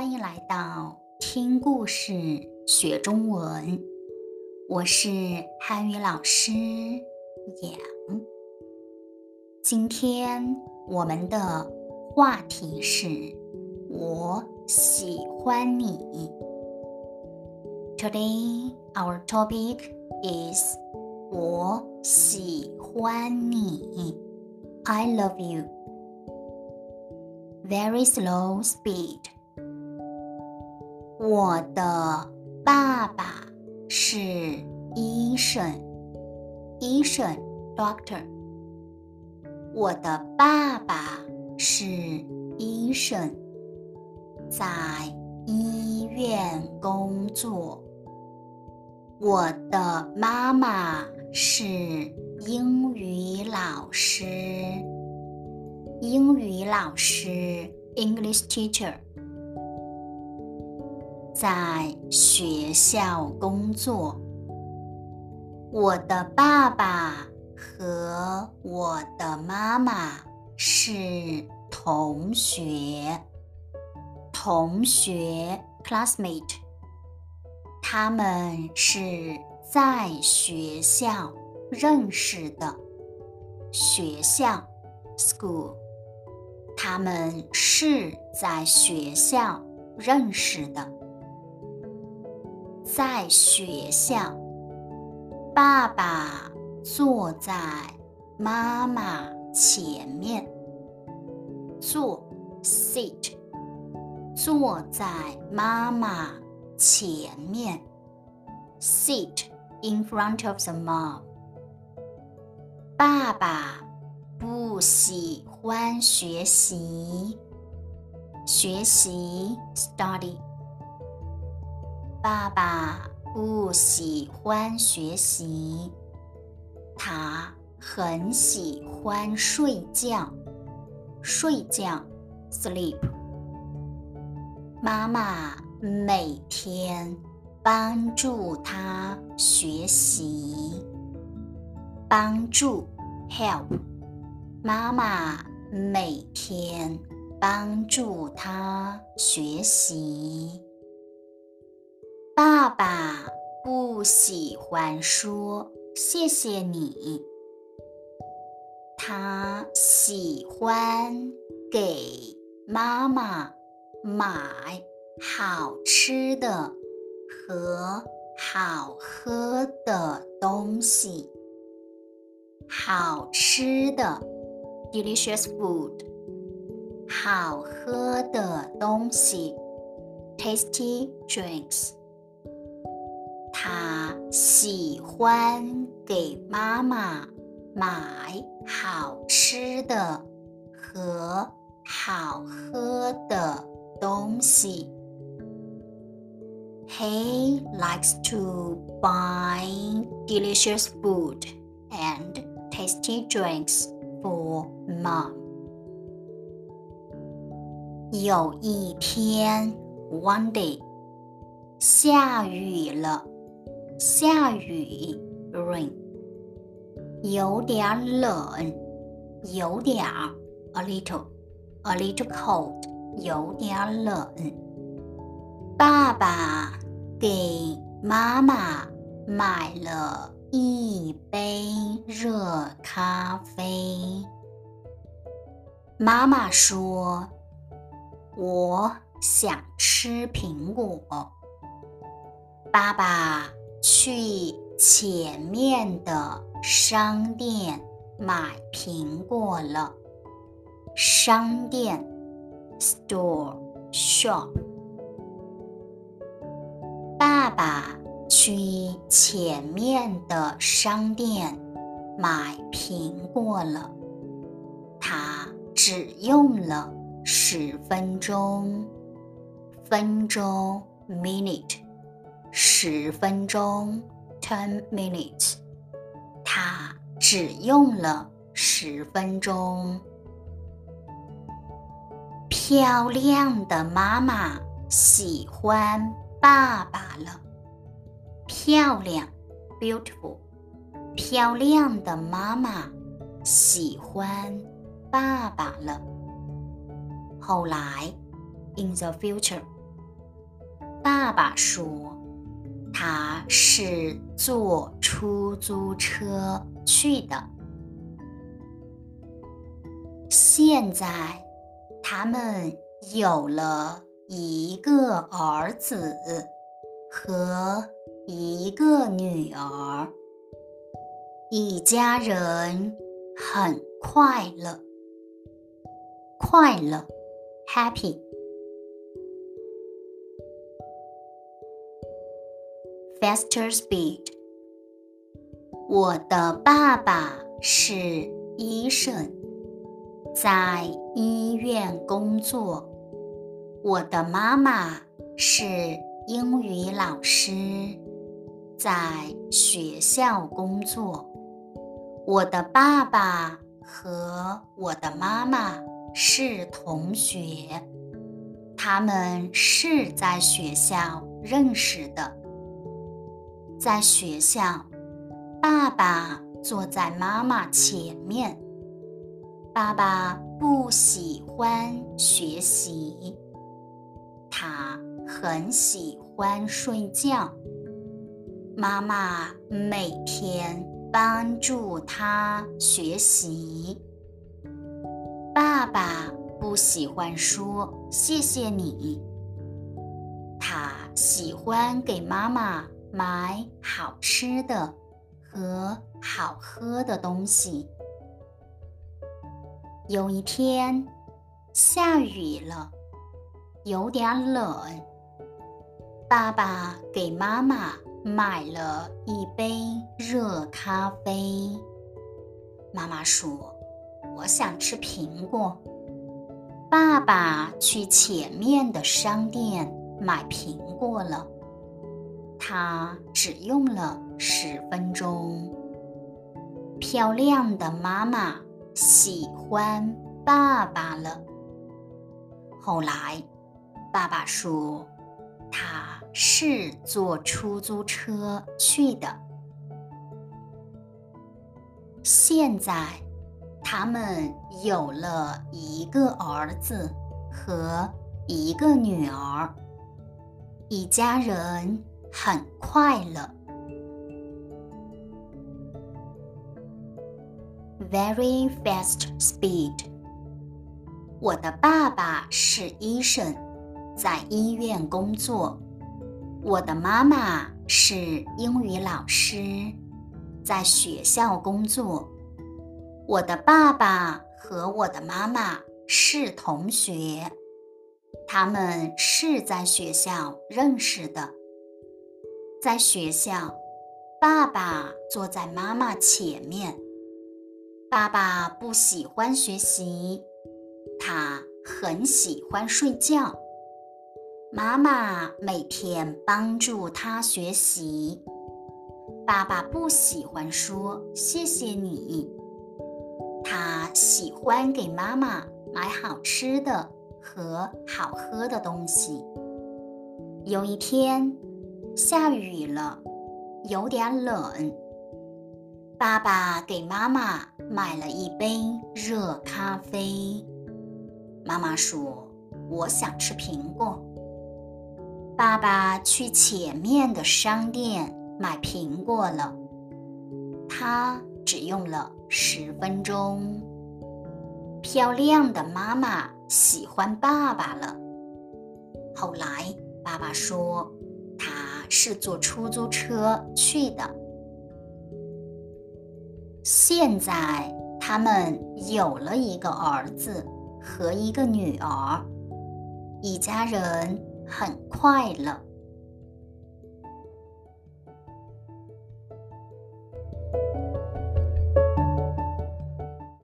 欢迎来到听故事学中文。我是汉语老师杨。今天我们的话题是“我喜欢你”。Today our topic is 我喜欢你。I love you. Very slow speed. 我的爸爸是医生，医生 doctor。我的爸爸是医生，在医院工作。我的妈妈是英语老师，英语老师 English teacher。在学校工作。我的爸爸和我的妈妈是同学，同学 classmate。他们是在学校认识的，学校 school。他们是在学校认识的。在学校，爸爸坐在妈妈前面。坐，sit，坐在妈妈前面。sit in front of the mom。爸爸不喜欢学习，学习，study。爸爸不喜欢学习，他很喜欢睡觉。睡觉，sleep。妈妈每天帮助他学习，帮助，help。妈妈每天帮助他学习。爸爸不喜欢说谢谢你，他喜欢给妈妈买好吃的和好喝的东西。好吃的，delicious food。好喝的东西，tasty drinks。他喜欢给妈妈买好吃的和好喝的东西。He likes to buy delicious food and tasty drinks for mom. 有一天，one day，下雨了。 下雨，rain，有点冷，有点，a little，a little cold，有点冷。爸爸给妈妈买了一杯热咖啡。妈妈说：“我想吃苹果。”爸爸。去前面的商店买苹果了。商店，store shop。爸爸去前面的商店买苹果了。他只用了十分钟。分钟，minute。十分钟，ten minutes。他只用了十分钟。漂亮的妈妈喜欢爸爸了。漂亮，beautiful。漂亮的妈妈喜欢爸爸了。后来，in the future。爸爸说他是坐出租车去的。现在他们有了一个儿子和一个女儿，一家人很快乐，快乐，happy。Faster speed。我的爸爸是医生，在医院工作。我的妈妈是英语老师，在学校工作。我的爸爸和我的妈妈是同学，他们是在学校认识的。在学校，爸爸坐在妈妈前面。爸爸不喜欢学习，他很喜欢睡觉。妈妈每天帮助他学习。爸爸不喜欢说谢谢你，他喜欢给妈妈。买好吃的和好喝的东西。有一天下雨了，有点冷。爸爸给妈妈买了一杯热咖啡。妈妈说：“我想吃苹果。”爸爸去前面的商店买苹果了。他只用了十分钟。漂亮的妈妈喜欢爸爸了。后来，爸爸说他是坐出租车去的。现在，他们有了一个儿子和一个女儿，一家人。很快乐，very fast speed。我的爸爸是医生，在医院工作。我的妈妈是英语老师，在学校工作。我的爸爸和我的妈妈是同学，他们是在学校认识的。在学校，爸爸坐在妈妈前面。爸爸不喜欢学习，他很喜欢睡觉。妈妈每天帮助他学习。爸爸不喜欢说谢谢你，他喜欢给妈妈买好吃的和好喝的东西。有一天。下雨了，有点冷。爸爸给妈妈买了一杯热咖啡。妈妈说：“我想吃苹果。”爸爸去前面的商店买苹果了。他只用了十分钟。漂亮的妈妈喜欢爸爸了。后来，爸爸说。是坐出租车去的。现在他们有了一个儿子和一个女儿，一家人很快乐。